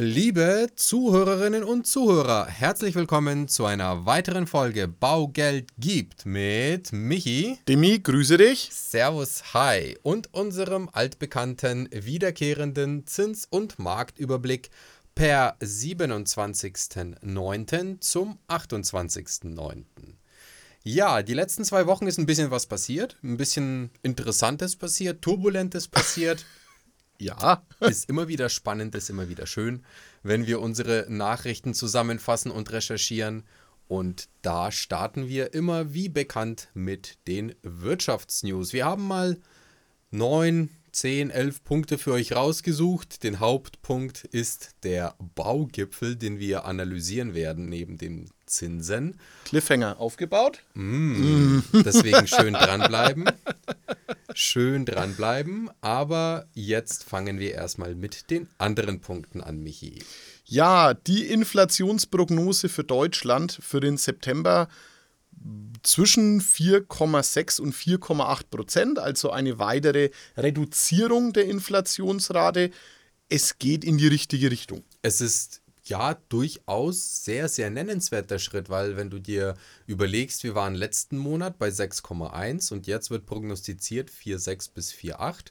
Liebe Zuhörerinnen und Zuhörer, herzlich willkommen zu einer weiteren Folge Baugeld gibt mit Michi. Demi, grüße dich. Servus, hi. Und unserem altbekannten wiederkehrenden Zins- und Marktüberblick per 27.09. zum 28.09. Ja, die letzten zwei Wochen ist ein bisschen was passiert, ein bisschen Interessantes passiert, Turbulentes passiert. Ja. Ist immer wieder spannend, ist immer wieder schön, wenn wir unsere Nachrichten zusammenfassen und recherchieren. Und da starten wir immer wie bekannt mit den Wirtschaftsnews. Wir haben mal neun, zehn, elf Punkte für euch rausgesucht. Den Hauptpunkt ist der Baugipfel, den wir analysieren werden neben den Zinsen. Cliffhanger aufgebaut. Mm, deswegen schön dranbleiben. Schön dranbleiben. Aber jetzt fangen wir erstmal mit den anderen Punkten an, Michi. Ja, die Inflationsprognose für Deutschland für den September zwischen 4,6 und 4,8 Prozent, also eine weitere Reduzierung der Inflationsrate. Es geht in die richtige Richtung. Es ist ja durchaus sehr, sehr nennenswerter Schritt, weil wenn du dir überlegst, wir waren letzten Monat bei 6,1 und jetzt wird prognostiziert 4,6 bis 4,8.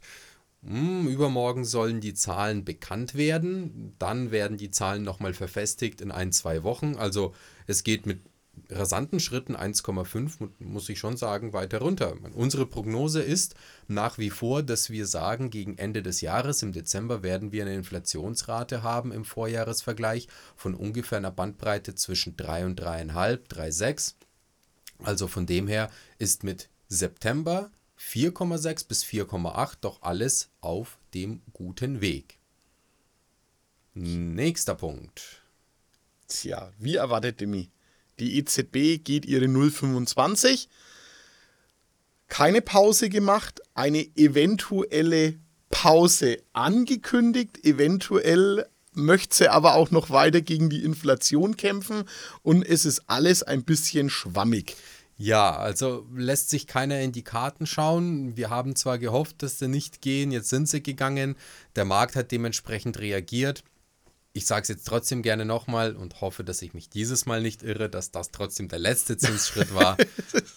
Hm, übermorgen sollen die Zahlen bekannt werden. Dann werden die Zahlen nochmal verfestigt in ein, zwei Wochen. Also es geht mit rasanten Schritten 1,5, muss ich schon sagen, weiter runter. Unsere Prognose ist nach wie vor, dass wir sagen, gegen Ende des Jahres, im Dezember, werden wir eine Inflationsrate haben im Vorjahresvergleich von ungefähr einer Bandbreite zwischen 3 und 3,5, 3,6. Also von dem her ist mit September 4,6 bis 4,8 doch alles auf dem guten Weg. Nächster Punkt. Tja, wie erwartet Demi? Die EZB geht ihre 0,25. Keine Pause gemacht, eine eventuelle Pause angekündigt. Eventuell möchte sie aber auch noch weiter gegen die Inflation kämpfen und es ist alles ein bisschen schwammig. Ja, also lässt sich keiner in die Karten schauen. Wir haben zwar gehofft, dass sie nicht gehen, jetzt sind sie gegangen. Der Markt hat dementsprechend reagiert ich sage es jetzt trotzdem gerne nochmal und hoffe, dass ich mich dieses Mal nicht irre, dass das trotzdem der letzte Zinsschritt war.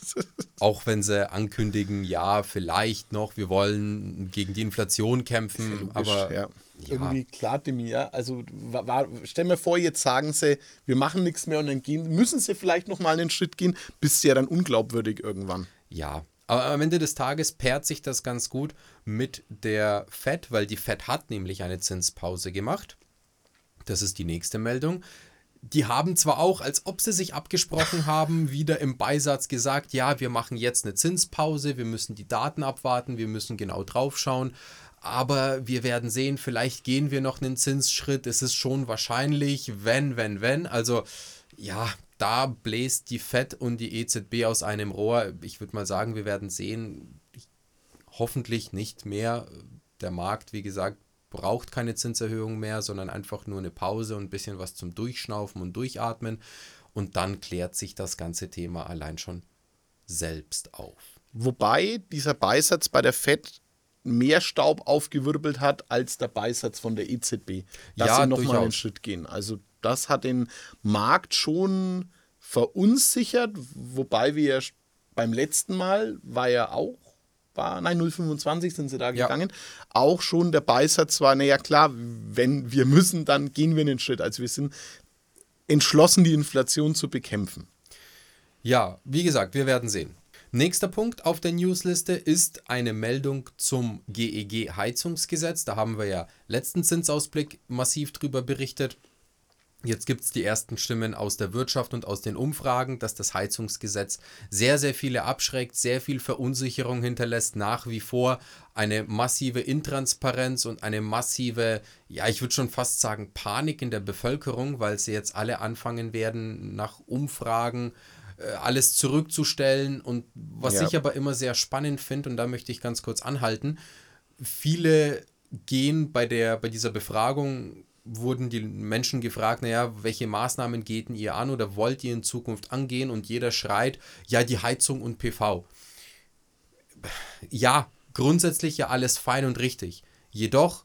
Auch wenn sie ankündigen, ja, vielleicht noch, wir wollen gegen die Inflation kämpfen, logisch, aber ja. Ja. Irgendwie klar mir, also war, stell mir vor, jetzt sagen sie, wir machen nichts mehr und dann gehen, müssen sie vielleicht noch mal einen Schritt gehen, bist ja dann unglaubwürdig irgendwann. Ja, aber am Ende des Tages pairt sich das ganz gut mit der Fed, weil die Fed hat nämlich eine Zinspause gemacht. Das ist die nächste Meldung. Die haben zwar auch, als ob sie sich abgesprochen haben, wieder im Beisatz gesagt, ja, wir machen jetzt eine Zinspause, wir müssen die Daten abwarten, wir müssen genau drauf schauen, aber wir werden sehen, vielleicht gehen wir noch einen Zinsschritt, es ist schon wahrscheinlich, wenn, wenn, wenn. Also ja, da bläst die FED und die EZB aus einem Rohr. Ich würde mal sagen, wir werden sehen, hoffentlich nicht mehr. Der Markt, wie gesagt, braucht keine Zinserhöhung mehr, sondern einfach nur eine Pause und ein bisschen was zum Durchschnaufen und Durchatmen. Und dann klärt sich das ganze Thema allein schon selbst auf. Wobei dieser Beisatz bei der FED mehr Staub aufgewirbelt hat als der Beisatz von der EZB. Dass ja, sie nochmal einen Schritt gehen. Also das hat den Markt schon verunsichert, wobei wir beim letzten Mal war ja auch war, nein, 0,25 sind sie da ja. gegangen. Auch schon der Beisatz war, naja klar, wenn wir müssen, dann gehen wir einen Schritt. Also wir sind entschlossen, die Inflation zu bekämpfen. Ja, wie gesagt, wir werden sehen. Nächster Punkt auf der Newsliste ist eine Meldung zum GEG-Heizungsgesetz. Da haben wir ja letzten Zinsausblick massiv drüber berichtet. Jetzt gibt es die ersten Stimmen aus der Wirtschaft und aus den Umfragen, dass das Heizungsgesetz sehr, sehr viele abschreckt, sehr viel Verunsicherung hinterlässt, nach wie vor eine massive Intransparenz und eine massive, ja, ich würde schon fast sagen, Panik in der Bevölkerung, weil sie jetzt alle anfangen werden, nach Umfragen äh, alles zurückzustellen. Und was ja. ich aber immer sehr spannend finde, und da möchte ich ganz kurz anhalten, viele gehen bei, der, bei dieser Befragung wurden die Menschen gefragt, naja, welche Maßnahmen geht ihr an oder wollt ihr in Zukunft angehen? Und jeder schreit, ja, die Heizung und PV. Ja, grundsätzlich ja alles fein und richtig. Jedoch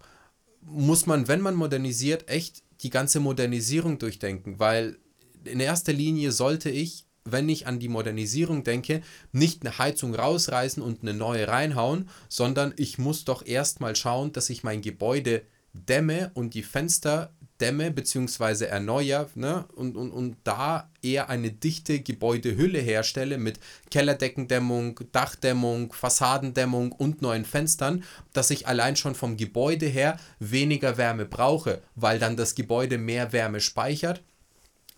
muss man, wenn man modernisiert, echt die ganze Modernisierung durchdenken, weil in erster Linie sollte ich, wenn ich an die Modernisierung denke, nicht eine Heizung rausreißen und eine neue reinhauen, sondern ich muss doch erstmal schauen, dass ich mein Gebäude dämme und die Fenster dämme bzw. erneuere ne? und, und, und da eher eine dichte Gebäudehülle herstelle mit Kellerdeckendämmung, Dachdämmung, Fassadendämmung und neuen Fenstern, dass ich allein schon vom Gebäude her weniger Wärme brauche, weil dann das Gebäude mehr Wärme speichert,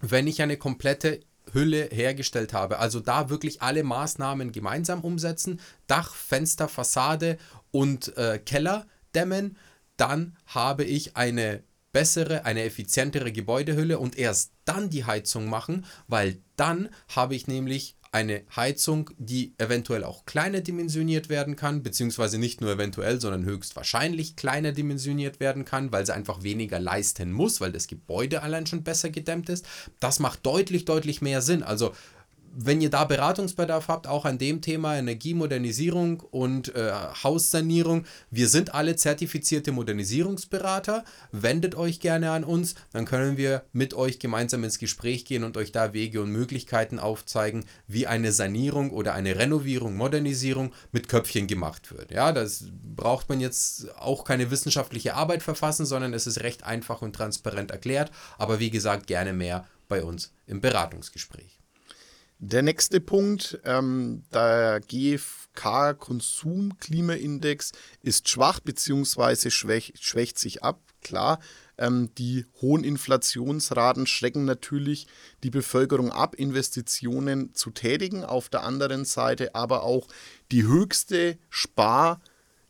wenn ich eine komplette Hülle hergestellt habe. Also da wirklich alle Maßnahmen gemeinsam umsetzen, Dach, Fenster, Fassade und äh, Keller dämmen, dann habe ich eine bessere, eine effizientere Gebäudehülle und erst dann die Heizung machen, weil dann habe ich nämlich eine Heizung, die eventuell auch kleiner dimensioniert werden kann, beziehungsweise nicht nur eventuell, sondern höchstwahrscheinlich kleiner dimensioniert werden kann, weil sie einfach weniger leisten muss, weil das Gebäude allein schon besser gedämmt ist. Das macht deutlich, deutlich mehr Sinn. Also wenn ihr da Beratungsbedarf habt, auch an dem Thema Energiemodernisierung und äh, Haussanierung, wir sind alle zertifizierte Modernisierungsberater. Wendet euch gerne an uns, dann können wir mit euch gemeinsam ins Gespräch gehen und euch da Wege und Möglichkeiten aufzeigen, wie eine Sanierung oder eine Renovierung, Modernisierung mit Köpfchen gemacht wird. Ja, das braucht man jetzt auch keine wissenschaftliche Arbeit verfassen, sondern es ist recht einfach und transparent erklärt. Aber wie gesagt, gerne mehr bei uns im Beratungsgespräch. Der nächste Punkt, ähm, der GfK-Konsumklimaindex ist schwach bzw. Schwäch, schwächt sich ab. Klar, ähm, die hohen Inflationsraten schrecken natürlich die Bevölkerung ab, Investitionen zu tätigen. Auf der anderen Seite aber auch die höchste Spar,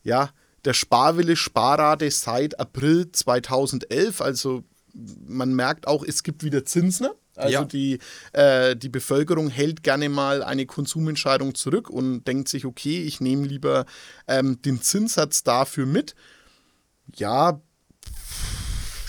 ja, der Sparwille, Sparrate seit April 2011. Also man merkt auch, es gibt wieder Zinsen. Also ja. die, äh, die Bevölkerung hält gerne mal eine Konsumentscheidung zurück und denkt sich, okay, ich nehme lieber ähm, den Zinssatz dafür mit. Ja.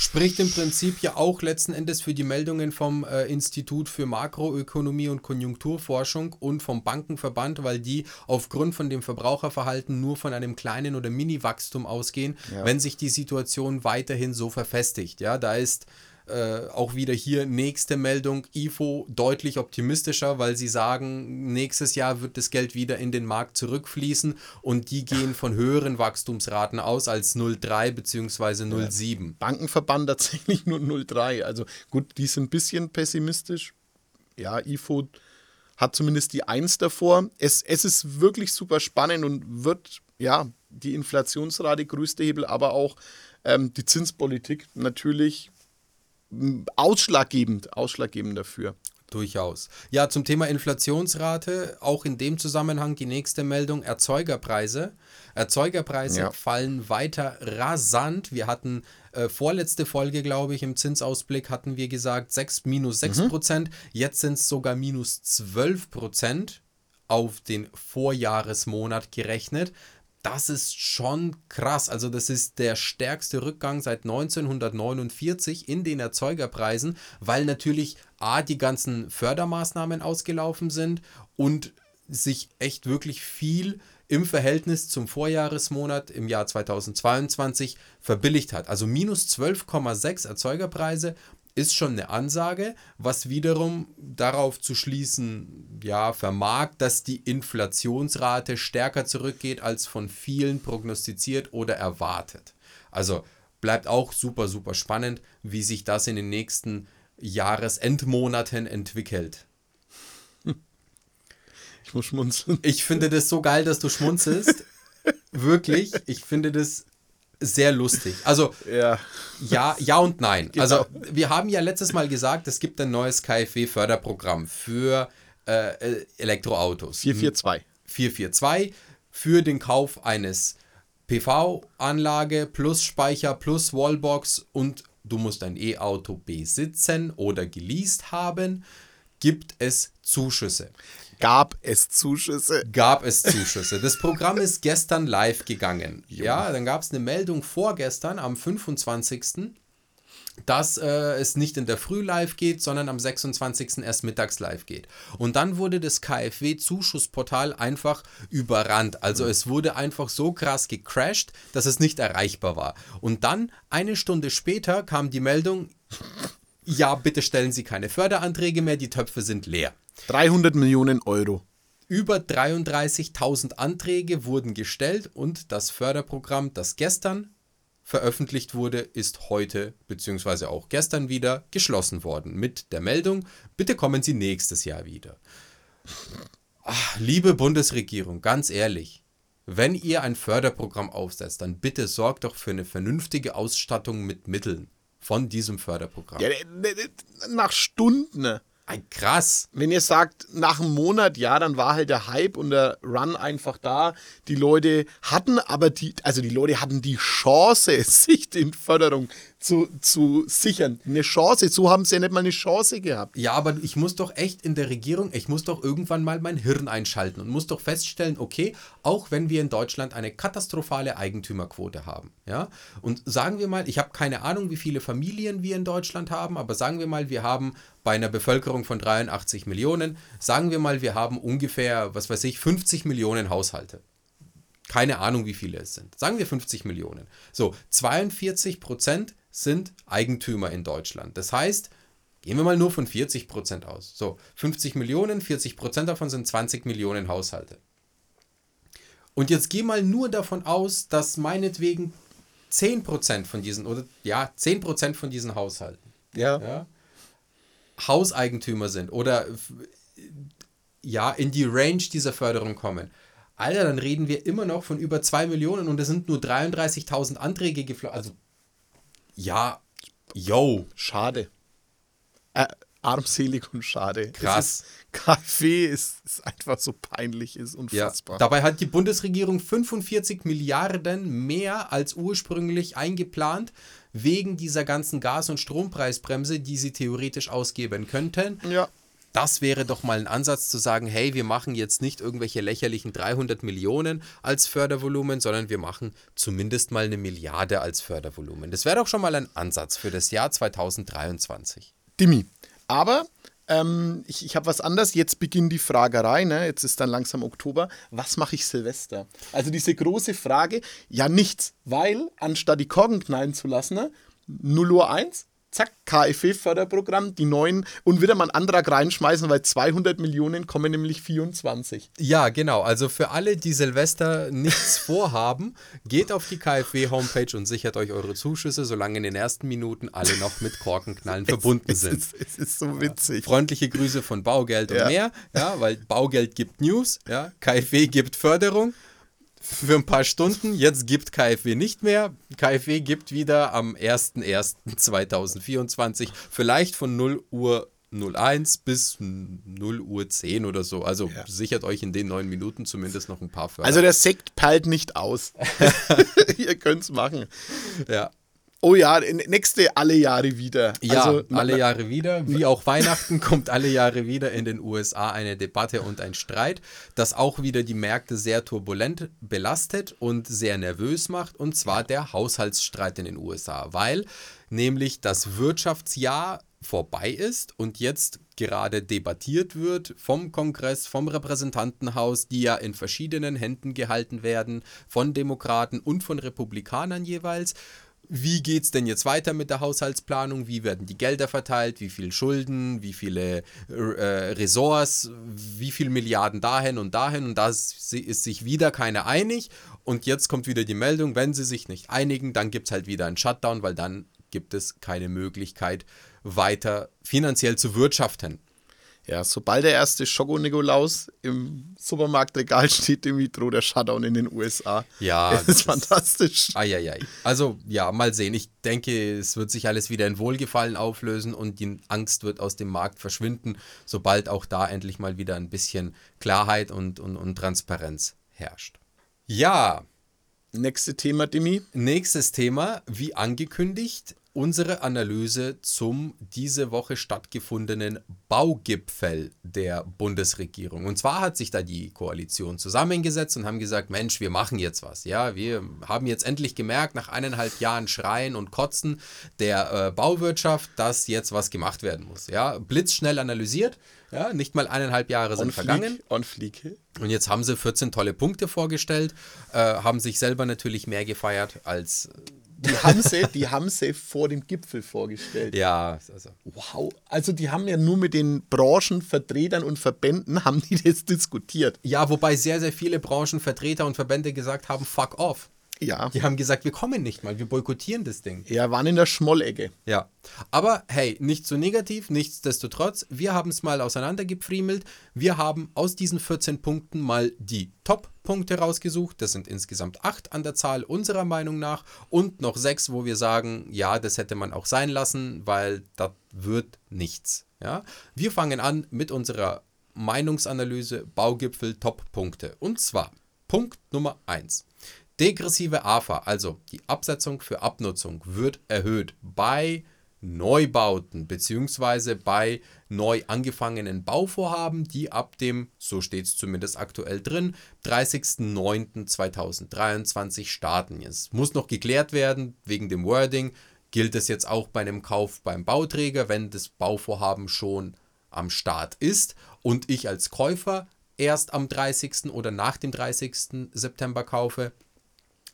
Spricht im Prinzip ja auch letzten Endes für die Meldungen vom äh, Institut für Makroökonomie und Konjunkturforschung und vom Bankenverband, weil die aufgrund von dem Verbraucherverhalten nur von einem kleinen oder Mini-Wachstum ausgehen, ja. wenn sich die Situation weiterhin so verfestigt. Ja, da ist äh, auch wieder hier nächste Meldung, IFO deutlich optimistischer, weil sie sagen, nächstes Jahr wird das Geld wieder in den Markt zurückfließen und die gehen von höheren Wachstumsraten aus als 0,3 bzw. 0,7. Ja, Bankenverband tatsächlich nur 0,3. Also gut, die sind ein bisschen pessimistisch. Ja, IFO hat zumindest die 1 davor. Es, es ist wirklich super spannend und wird, ja, die Inflationsrate größte Hebel, aber auch ähm, die Zinspolitik natürlich ausschlaggebend, ausschlaggebend dafür. Durchaus. Ja, zum Thema Inflationsrate, auch in dem Zusammenhang die nächste Meldung, Erzeugerpreise. Erzeugerpreise ja. fallen weiter rasant. Wir hatten äh, vorletzte Folge, glaube ich, im Zinsausblick hatten wir gesagt 6, minus 6 mhm. Prozent. Jetzt sind es sogar minus 12 Prozent auf den Vorjahresmonat gerechnet das ist schon krass. Also das ist der stärkste Rückgang seit 1949 in den Erzeugerpreisen, weil natürlich A, die ganzen Fördermaßnahmen ausgelaufen sind und sich echt wirklich viel im Verhältnis zum Vorjahresmonat im Jahr 2022 verbilligt hat. Also minus 12,6 Erzeugerpreise ist schon eine Ansage, was wiederum darauf zu schließen, ja, vermag, dass die Inflationsrate stärker zurückgeht als von vielen prognostiziert oder erwartet. Also bleibt auch super, super spannend, wie sich das in den nächsten Jahresendmonaten entwickelt. Ich muss schmunzeln. Ich finde das so geil, dass du schmunzelst. Wirklich. Ich finde das sehr lustig. Also ja, ja, ja und nein. Genau. Also wir haben ja letztes Mal gesagt, es gibt ein neues KfW-Förderprogramm für äh, Elektroautos. 442. 442 für den Kauf eines PV-Anlage plus Speicher plus Wallbox und du musst ein E-Auto besitzen oder geleast haben, gibt es Zuschüsse. Gab es Zuschüsse? Gab es Zuschüsse. Das Programm ist gestern live gegangen. Ja, dann gab es eine Meldung vorgestern am 25 dass äh, es nicht in der Früh live geht, sondern am 26. erst mittags live geht. Und dann wurde das KfW-Zuschussportal einfach überrannt. Also mhm. es wurde einfach so krass gecrashed, dass es nicht erreichbar war. Und dann, eine Stunde später, kam die Meldung, ja, bitte stellen Sie keine Förderanträge mehr, die Töpfe sind leer. 300 Millionen Euro. Über 33.000 Anträge wurden gestellt und das Förderprogramm, das gestern veröffentlicht wurde, ist heute bzw. auch gestern wieder geschlossen worden mit der Meldung, bitte kommen Sie nächstes Jahr wieder. Ach, liebe Bundesregierung, ganz ehrlich, wenn ihr ein Förderprogramm aufsetzt, dann bitte sorgt doch für eine vernünftige Ausstattung mit Mitteln von diesem Förderprogramm. Ja, nach Stunden. Krass. Wenn ihr sagt, nach einem Monat, ja, dann war halt der Hype und der Run einfach da. Die Leute hatten aber die, also die Leute hatten die Chance, sich in Förderung zu, zu sichern. Eine Chance. So haben sie ja nicht mal eine Chance gehabt. Ja, aber ich muss doch echt in der Regierung, ich muss doch irgendwann mal mein Hirn einschalten und muss doch feststellen, okay, auch wenn wir in Deutschland eine katastrophale Eigentümerquote haben, ja, und sagen wir mal, ich habe keine Ahnung, wie viele Familien wir in Deutschland haben, aber sagen wir mal, wir haben bei einer Bevölkerung von 83 Millionen, sagen wir mal, wir haben ungefähr, was weiß ich, 50 Millionen Haushalte. Keine Ahnung, wie viele es sind. Sagen wir 50 Millionen. So, 42 Prozent sind Eigentümer in Deutschland. Das heißt, gehen wir mal nur von 40 Prozent aus. So, 50 Millionen, 40 Prozent davon sind 20 Millionen Haushalte. Und jetzt geh mal nur davon aus, dass meinetwegen 10 Prozent von diesen, oder ja, 10 Prozent von diesen Haushalten ja. ja. Hauseigentümer sind oder ja, in die Range dieser Förderung kommen. Alter, dann reden wir immer noch von über 2 Millionen und es sind nur 33.000 Anträge geflossen. Also ja, yo. Schade. Äh, armselig und schade. Krass. KfW ist, ist, einfach so peinlich, ist unfassbar. Ja, dabei hat die Bundesregierung 45 Milliarden mehr als ursprünglich eingeplant, wegen dieser ganzen Gas- und Strompreisbremse, die sie theoretisch ausgeben könnten. Ja das wäre doch mal ein Ansatz zu sagen, hey, wir machen jetzt nicht irgendwelche lächerlichen 300 Millionen als Fördervolumen, sondern wir machen zumindest mal eine Milliarde als Fördervolumen. Das wäre doch schon mal ein Ansatz für das Jahr 2023. Dimi, aber ähm, ich, ich habe was anderes. Jetzt beginnt die Fragerei. Ne? Jetzt ist dann langsam Oktober. Was mache ich Silvester? Also diese große Frage, ja nichts, weil anstatt die Korken knallen zu lassen, ne? 0 Uhr 1, zack, KfW-Förderprogramm, die neuen und wieder mal einen Antrag reinschmeißen, weil 200 Millionen kommen nämlich 24. Ja, genau. Also für alle, die Silvester nichts vorhaben, geht auf die KfW-Homepage und sichert euch eure Zuschüsse, solange in den ersten Minuten alle noch mit Korkenknallen verbunden es, sind. Es, es, ist so witzig. Freundliche Grüße von Baugeld und ja. mehr, ja, weil Baugeld gibt News, ja, KfW gibt Förderung für ein paar Stunden. Jetzt gibt KfW nicht mehr. KfW gibt wieder am 01.01.2024 vielleicht von 0 Uhr 01 bis 0 Uhr 10 oder so. Also ja. sichert euch in den neun Minuten zumindest noch ein paar Förder. Also der Sekt peilt nicht aus. Ihr könnt es machen. Ja. Oh ja, nächste alle Jahre wieder. Ja, also, alle Jahre wieder. Wie auch Weihnachten kommt alle Jahre wieder in den USA eine Debatte und ein Streit, das auch wieder die Märkte sehr turbulent belastet und sehr nervös macht. Und zwar der Haushaltsstreit in den USA, weil nämlich das Wirtschaftsjahr vorbei ist und jetzt gerade debattiert wird vom Kongress, vom Repräsentantenhaus, die ja in verschiedenen Händen gehalten werden, von Demokraten und von Republikanern jeweils wie geht es denn jetzt weiter mit der Haushaltsplanung? Wie werden die Gelder verteilt? Wie viel Schulden? Wie viele äh, Ressorts? Wie viele Milliarden dahin und dahin? Und da ist sich wieder keiner einig. Und jetzt kommt wieder die Meldung, wenn sie sich nicht einigen, dann gibt es halt wieder einen Shutdown, weil dann gibt es keine Möglichkeit, weiter finanziell zu wirtschaften. Ja, sobald der erste Schoko-Nikolaus im Supermarktregal steht, dem droht der Shutdown in den USA. Ja, das, das ist fantastisch. Eieiei. Also, ja, mal sehen. Ich denke, es wird sich alles wieder in Wohlgefallen auflösen und die Angst wird aus dem Markt verschwinden, sobald auch da endlich mal wieder ein bisschen Klarheit und, und, und Transparenz herrscht. Ja. Nächstes Thema, Dimi. Nächstes Thema, wie angekündigt, unsere Analyse zum diese Woche stattgefundenen Baugipfel der Bundesregierung. Und zwar hat sich da die Koalition zusammengesetzt und haben gesagt, Mensch, wir machen jetzt was. Ja, wir haben jetzt endlich gemerkt, nach eineinhalb Jahren Schreien und Kotzen der äh, Bauwirtschaft, dass jetzt was gemacht werden muss. Ja, blitzschnell analysiert. Ja, nicht mal eineinhalb Jahre sind on vergangen. Fleek, on fleek. Und jetzt haben sie 14 tolle Punkte vorgestellt, äh, haben sich selber natürlich mehr gefeiert als die haben sie, die haben sie vor dem Gipfel vorgestellt. Ja, also. Wow. Also die haben ja nur mit den Branchenvertretern und Verbänden haben die das diskutiert. Ja, wobei sehr, sehr viele Branchenvertreter und Verbände gesagt haben, fuck off. Ja. Die haben gesagt, wir kommen nicht mal, wir boykottieren das Ding. Ja, waren in der Schmollecke. Ja. Aber hey, nicht so negativ, nichtsdestotrotz, wir haben es mal auseinandergepfriemelt. Wir haben aus diesen 14 Punkten mal die Top-Punkte rausgesucht. Das sind insgesamt acht an der Zahl unserer Meinung nach und noch sechs, wo wir sagen, ja, das hätte man auch sein lassen, weil das wird nichts. Ja? Wir fangen an mit unserer Meinungsanalyse Baugipfel Top-Punkte. Und zwar Punkt Nummer 1. Degressive AFA, also die Absetzung für Abnutzung, wird erhöht bei Neubauten bzw. bei neu angefangenen Bauvorhaben, die ab dem, so steht es zumindest aktuell drin, 30.09.2023 starten. Es muss noch geklärt werden wegen dem Wording. Gilt es jetzt auch bei einem Kauf beim Bauträger, wenn das Bauvorhaben schon am Start ist und ich als Käufer erst am 30. oder nach dem 30. September kaufe?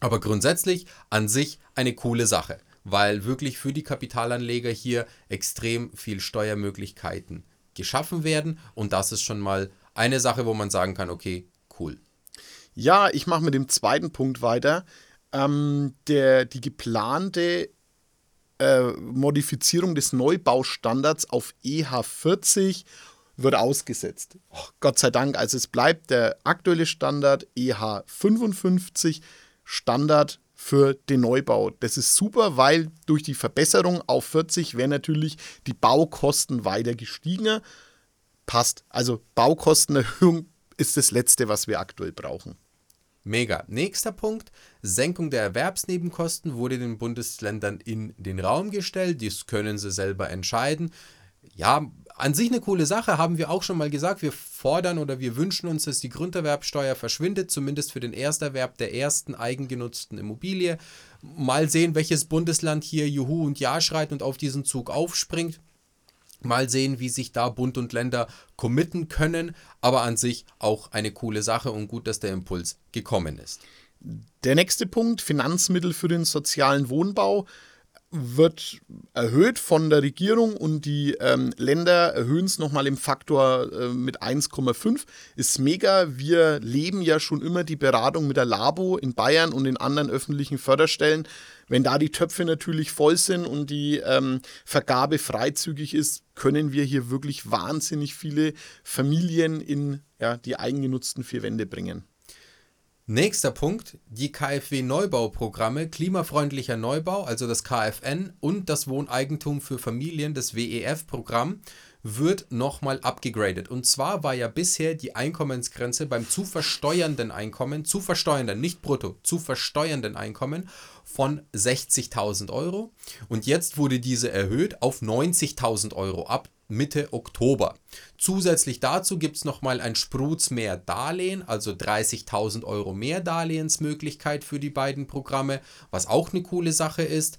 Aber grundsätzlich an sich eine coole Sache, weil wirklich für die Kapitalanleger hier extrem viel Steuermöglichkeiten geschaffen werden und das ist schon mal eine Sache, wo man sagen kann, okay, cool. Ja, ich mache mit dem zweiten Punkt weiter. Ähm, der, die geplante äh, Modifizierung des Neubaustandards auf EH40 wird ausgesetzt. Oh, Gott sei Dank, also es bleibt der aktuelle Standard EH55 Standard für den Neubau. Das ist super, weil durch die Verbesserung auf 40 wären natürlich die Baukosten weiter gestiegen. Passt. Also Baukostenerhöhung ist das Letzte, was wir aktuell brauchen. Mega. Nächster Punkt. Senkung der Erwerbsnebenkosten wurde den Bundesländern in den Raum gestellt. Dies können sie selber entscheiden. Ja, an sich eine coole Sache, haben wir auch schon mal gesagt. Wir fordern oder wir wünschen uns, dass die Grunderwerbsteuer verschwindet, zumindest für den Ersterwerb der ersten eigengenutzten Immobilie. Mal sehen, welches Bundesland hier Juhu und Ja schreit und auf diesen Zug aufspringt. Mal sehen, wie sich da Bund und Länder committen können, aber an sich auch eine coole Sache und gut, dass der Impuls gekommen ist. Der nächste Punkt, Finanzmittel für den sozialen Wohnbau wird erhöht von der Regierung und die ähm, Länder erhöhen es nochmal im Faktor äh, mit 1,5. Ist mega. Wir leben ja schon immer die Beratung mit der Labo in Bayern und in anderen öffentlichen Förderstellen. Wenn da die Töpfe natürlich voll sind und die ähm, Vergabe freizügig ist, können wir hier wirklich wahnsinnig viele Familien in ja, die eigengenutzten vier Wände bringen. Nächster Punkt, die KfW-Neubauprogramme Klimafreundlicher Neubau, also das KfN und das Wohneigentum für Familien, das WEF-Programm, wird nochmal abgegradet. Und zwar war ja bisher die Einkommensgrenze beim zu versteuernden Einkommen, zu versteuernden, nicht brutto, zu versteuernden Einkommen von 60.000 Euro. Und jetzt wurde diese erhöht auf 90.000 Euro ab Mitte Oktober. Zusätzlich dazu gibt es nochmal ein Spruz mehr Darlehen, also 30.000 Euro mehr Darlehensmöglichkeit für die beiden Programme, was auch eine coole Sache ist.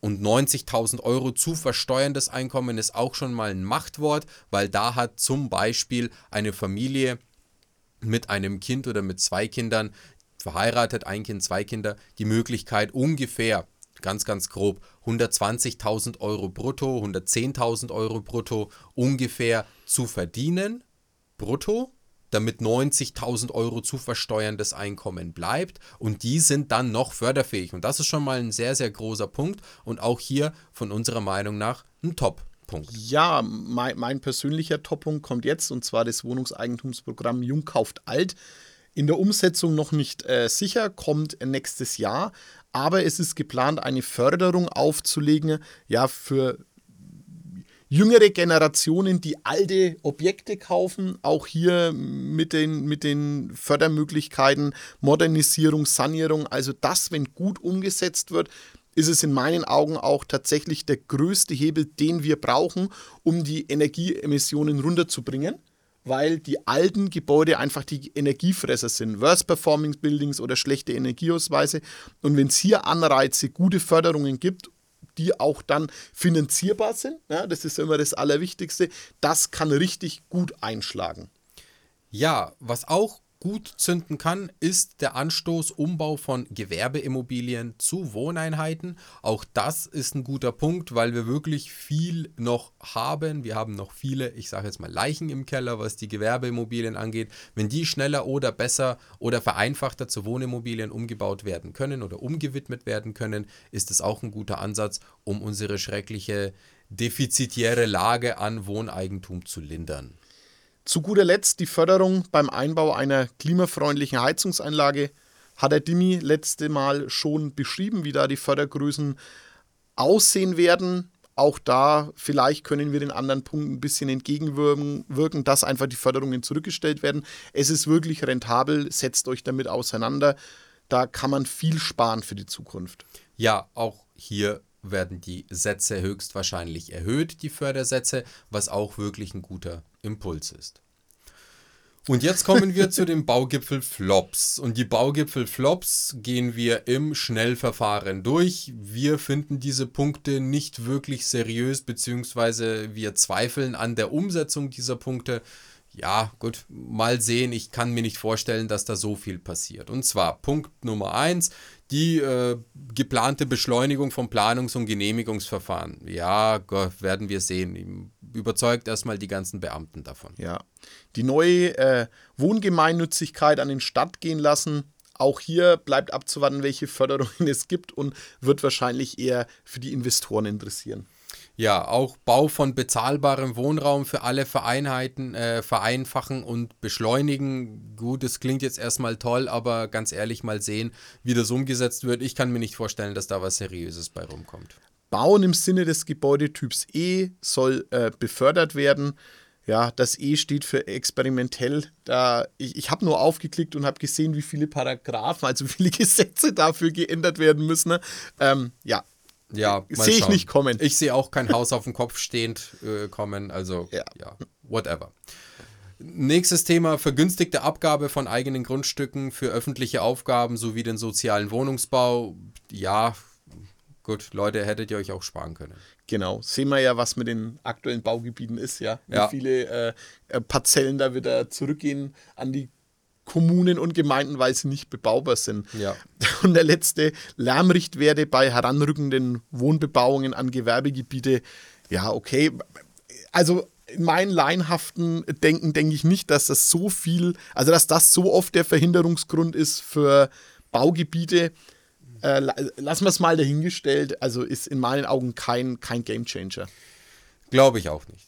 Und 90.000 Euro zu versteuerndes Einkommen ist auch schon mal ein Machtwort, weil da hat zum Beispiel eine Familie mit einem Kind oder mit zwei Kindern, verheiratet, ein Kind, zwei Kinder, die Möglichkeit ungefähr ganz, ganz grob 120.000 Euro brutto, 110.000 Euro brutto ungefähr zu verdienen, brutto, damit 90.000 Euro zu versteuerndes Einkommen bleibt und die sind dann noch förderfähig. Und das ist schon mal ein sehr, sehr großer Punkt und auch hier von unserer Meinung nach ein Top. Punkt. Ja, mein, mein persönlicher Toppunkt kommt jetzt und zwar das Wohnungseigentumsprogramm Jung kauft alt. In der Umsetzung noch nicht äh, sicher, kommt nächstes Jahr, aber es ist geplant, eine Förderung aufzulegen, ja, für jüngere Generationen, die alte Objekte kaufen, auch hier mit den, mit den Fördermöglichkeiten Modernisierung, Sanierung, also das, wenn gut umgesetzt wird, ist es in meinen Augen auch tatsächlich der größte Hebel, den wir brauchen, um die Energieemissionen runterzubringen weil die alten Gebäude einfach die Energiefresser sind. Worst Performing Buildings oder schlechte Energieausweise. Und wenn es hier Anreize, gute Förderungen gibt, die auch dann finanzierbar sind, ja, das ist immer das Allerwichtigste, das kann richtig gut einschlagen. Ja, was auch gut zünden kann, ist der Anstoß Umbau von Gewerbeimmobilien zu Wohneinheiten. Auch das ist ein guter Punkt, weil wir wirklich viel noch haben. Wir haben noch viele, ich sage jetzt mal Leichen im Keller, was die Gewerbeimmobilien angeht. Wenn die schneller oder besser oder vereinfachter zu Wohnimmobilien umgebaut werden können oder umgewidmet werden können, ist es auch ein guter Ansatz, um unsere schreckliche defizitäre Lage an Wohneigentum zu lindern. Zu guter Letzt die Förderung beim Einbau einer klimafreundlichen Heizungsanlage. Hat der Dimi letzte Mal schon beschrieben, wie da die Fördergrößen aussehen werden. Auch da, vielleicht können wir den anderen Punkten ein bisschen entgegenwirken, dass einfach die Förderungen zurückgestellt werden. Es ist wirklich rentabel, setzt euch damit auseinander. Da kann man viel sparen für die Zukunft. Ja, auch hier werden die Sätze höchstwahrscheinlich erhöht, die Fördersätze, was auch wirklich ein guter Impuls ist. Und jetzt kommen wir zu den Baugipfel-Flops. Und die Baugipfel-Flops gehen wir im Schnellverfahren durch. Wir finden diese Punkte nicht wirklich seriös, beziehungsweise wir zweifeln an der Umsetzung dieser Punkte. Ja, gut, mal sehen. Ich kann mir nicht vorstellen, dass da so viel passiert. Und zwar Punkt Nummer eins die äh, geplante Beschleunigung von Planungs- und Genehmigungsverfahren. Ja, Gott, werden wir sehen. Überzeugt erstmal die ganzen Beamten davon. Ja. Die neue äh, Wohngemeinnützigkeit an den Start gehen lassen. Auch hier bleibt abzuwarten, welche Förderungen es gibt und wird wahrscheinlich eher für die Investoren interessieren. Ja, auch Bau von bezahlbarem Wohnraum für alle Vereinheiten äh, vereinfachen und beschleunigen. Gut, das klingt jetzt erstmal toll, aber ganz ehrlich mal sehen, wie das umgesetzt wird. Ich kann mir nicht vorstellen, dass da was Seriöses bei rumkommt. Bauen im Sinne des Gebäudetyps E soll äh, befördert werden. Ja, das E steht für experimentell. Da, ich ich habe nur aufgeklickt und habe gesehen, wie viele Paragraphen, also wie viele Gesetze dafür geändert werden müssen. Ähm, ja, ja, sehe ich nicht kommen. Ich sehe auch kein Haus auf dem Kopf stehend äh, kommen. Also, ja. ja, whatever. Nächstes Thema: vergünstigte Abgabe von eigenen Grundstücken für öffentliche Aufgaben sowie den sozialen Wohnungsbau. Ja, gut, Leute, hättet ihr euch auch sparen können. Genau, sehen wir ja, was mit den aktuellen Baugebieten ist, ja. Wie ja. viele äh, Parzellen da wieder zurückgehen an die Kommunen und Gemeinden, weil sie nicht bebaubar sind. Ja. Und der letzte Lärmrichtwerte bei heranrückenden Wohnbebauungen an Gewerbegebiete. Ja, okay. Also in meinen laienhaften Denken denke ich nicht, dass das so viel, also dass das so oft der Verhinderungsgrund ist für Baugebiete. Äh, lassen wir es mal dahingestellt. Also ist in meinen Augen kein, kein Gamechanger. Glaube ich auch nicht.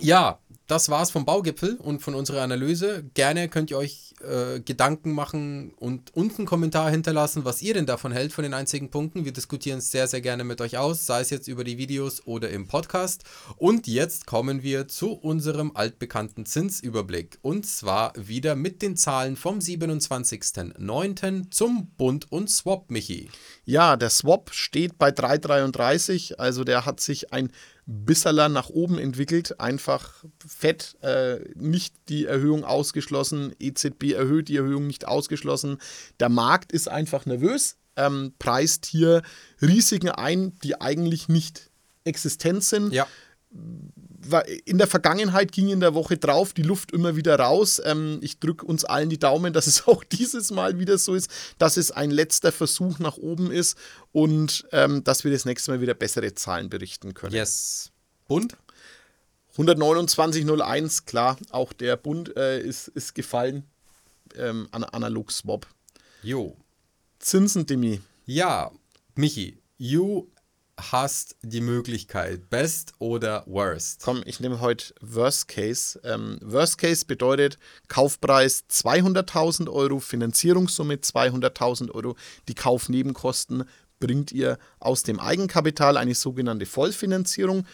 Ja, das war's vom Baugipfel und von unserer Analyse. Gerne könnt ihr euch äh, Gedanken machen und uns einen Kommentar hinterlassen, was ihr denn davon hält, von den einzigen Punkten. Wir diskutieren es sehr, sehr gerne mit euch aus, sei es jetzt über die Videos oder im Podcast. Und jetzt kommen wir zu unserem altbekannten Zinsüberblick. Und zwar wieder mit den Zahlen vom 27.09. zum Bund und Swap, Michi. Ja, der Swap steht bei 3,33, also der hat sich ein Bisserler nach oben entwickelt. Einfach fett, äh, nicht die Erhöhung ausgeschlossen. EZB erhöht die Erhöhung nicht ausgeschlossen. Der Markt ist einfach nervös, ähm, preist hier Risiken ein, die eigentlich nicht existent sind. Ja in der Vergangenheit ging in der Woche drauf die Luft immer wieder raus. Ähm, ich drücke uns allen die Daumen, dass es auch dieses Mal wieder so ist, dass es ein letzter Versuch nach oben ist und ähm, dass wir das nächste Mal wieder bessere Zahlen berichten können. Yes. Bund? 129,01, klar, auch der Bund äh, ist, ist gefallen. Ähm, Analog Swap. Jo. Zinsen, Demi. Ja, Michi, you hast die Möglichkeit, Best oder Worst? Komm, ich nehme heute Worst Case. Ähm, Worst Case bedeutet Kaufpreis 200.000 Euro, Finanzierungssumme 200.000 Euro. Die Kaufnebenkosten bringt ihr aus dem Eigenkapital eine sogenannte Vollfinanzierung.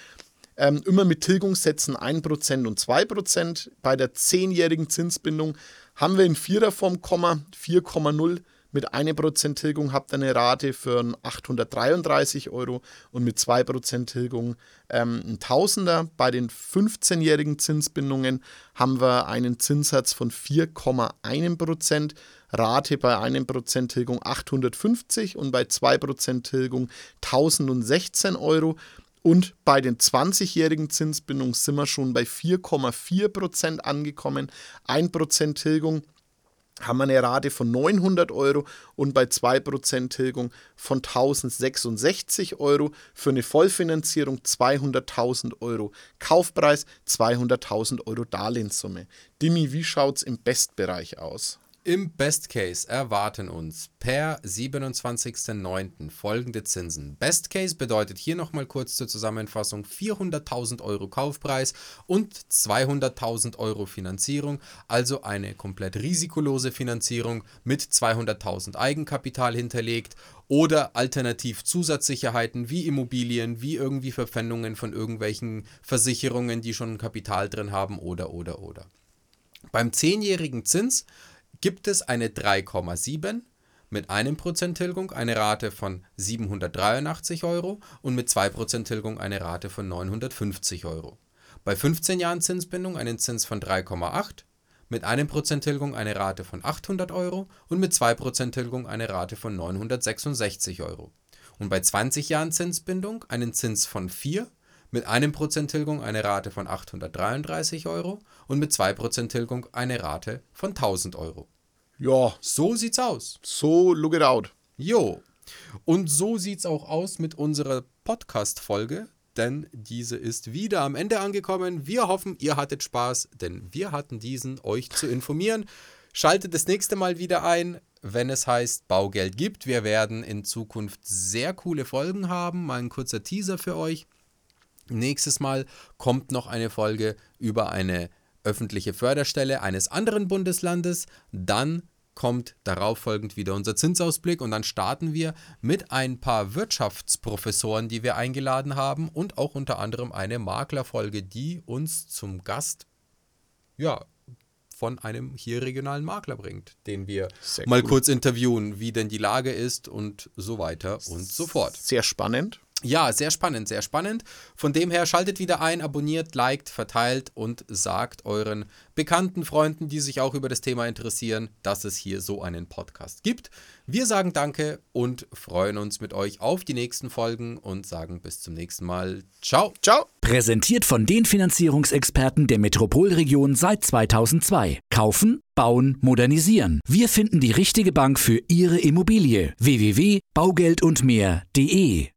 Ähm, immer mit Tilgungssätzen 1% und 2%. Bei der 10-jährigen Zinsbindung haben wir in Viererform, 4,0 mit 1% Tilgung habt ihr eine Rate für 833 Euro und mit 2% Tilgung ähm, ein Tausender. Bei den 15-jährigen Zinsbindungen haben wir einen Zinssatz von 4,1%, Rate bei 1% Tilgung 850 und bei 2% Tilgung 1016 Euro. Und bei den 20-jährigen Zinsbindungen sind wir schon bei 4,4% angekommen. 1% Tilgung haben wir eine Rate von 900 Euro und bei 2% Tilgung von 1066 Euro für eine Vollfinanzierung 200.000 Euro. Kaufpreis 200.000 Euro Darlehenssumme. Dimi, wie schaut es im Bestbereich aus? Im Best Case erwarten uns per 27.09. folgende Zinsen. Best Case bedeutet hier nochmal kurz zur Zusammenfassung 400.000 Euro Kaufpreis und 200.000 Euro Finanzierung, also eine komplett risikolose Finanzierung mit 200.000 Eigenkapital hinterlegt oder alternativ Zusatzsicherheiten wie Immobilien, wie irgendwie Verpfändungen von irgendwelchen Versicherungen, die schon Kapital drin haben oder oder oder. Beim zehnjährigen Zins gibt es eine 3,7 mit 1% Tilgung eine Rate von 783 Euro und mit 2% Tilgung eine Rate von 950 Euro. Bei 15 Jahren Zinsbindung einen Zins von 3,8, mit 1% Tilgung eine Rate von 800 Euro und mit 2% Tilgung eine Rate von 966 Euro. Und bei 20 Jahren Zinsbindung einen Zins von 4, mit 1% Tilgung eine Rate von 833 Euro und mit 2% Tilgung eine Rate von 1000 Euro. Ja. So sieht's aus. So look it out. Jo. Und so sieht's auch aus mit unserer Podcast-Folge, denn diese ist wieder am Ende angekommen. Wir hoffen, ihr hattet Spaß, denn wir hatten diesen, euch zu informieren. Schaltet das nächste Mal wieder ein, wenn es heißt Baugeld gibt. Wir werden in Zukunft sehr coole Folgen haben. Mal ein kurzer Teaser für euch. Nächstes Mal kommt noch eine Folge über eine öffentliche Förderstelle eines anderen Bundeslandes. Dann kommt darauf folgend wieder unser Zinsausblick und dann starten wir mit ein paar Wirtschaftsprofessoren, die wir eingeladen haben und auch unter anderem eine Maklerfolge, die uns zum Gast ja von einem hier regionalen Makler bringt, den wir Sehr mal cool. kurz interviewen, wie denn die Lage ist und so weiter und so fort. Sehr spannend. Ja, sehr spannend, sehr spannend. Von dem her schaltet wieder ein, abonniert, liked, verteilt und sagt euren bekannten Freunden, die sich auch über das Thema interessieren, dass es hier so einen Podcast gibt. Wir sagen Danke und freuen uns mit euch auf die nächsten Folgen und sagen bis zum nächsten Mal. Ciao. Ciao. Präsentiert von den Finanzierungsexperten der Metropolregion seit 2002. Kaufen, bauen, modernisieren. Wir finden die richtige Bank für Ihre Immobilie. www.baugeldundmehr.de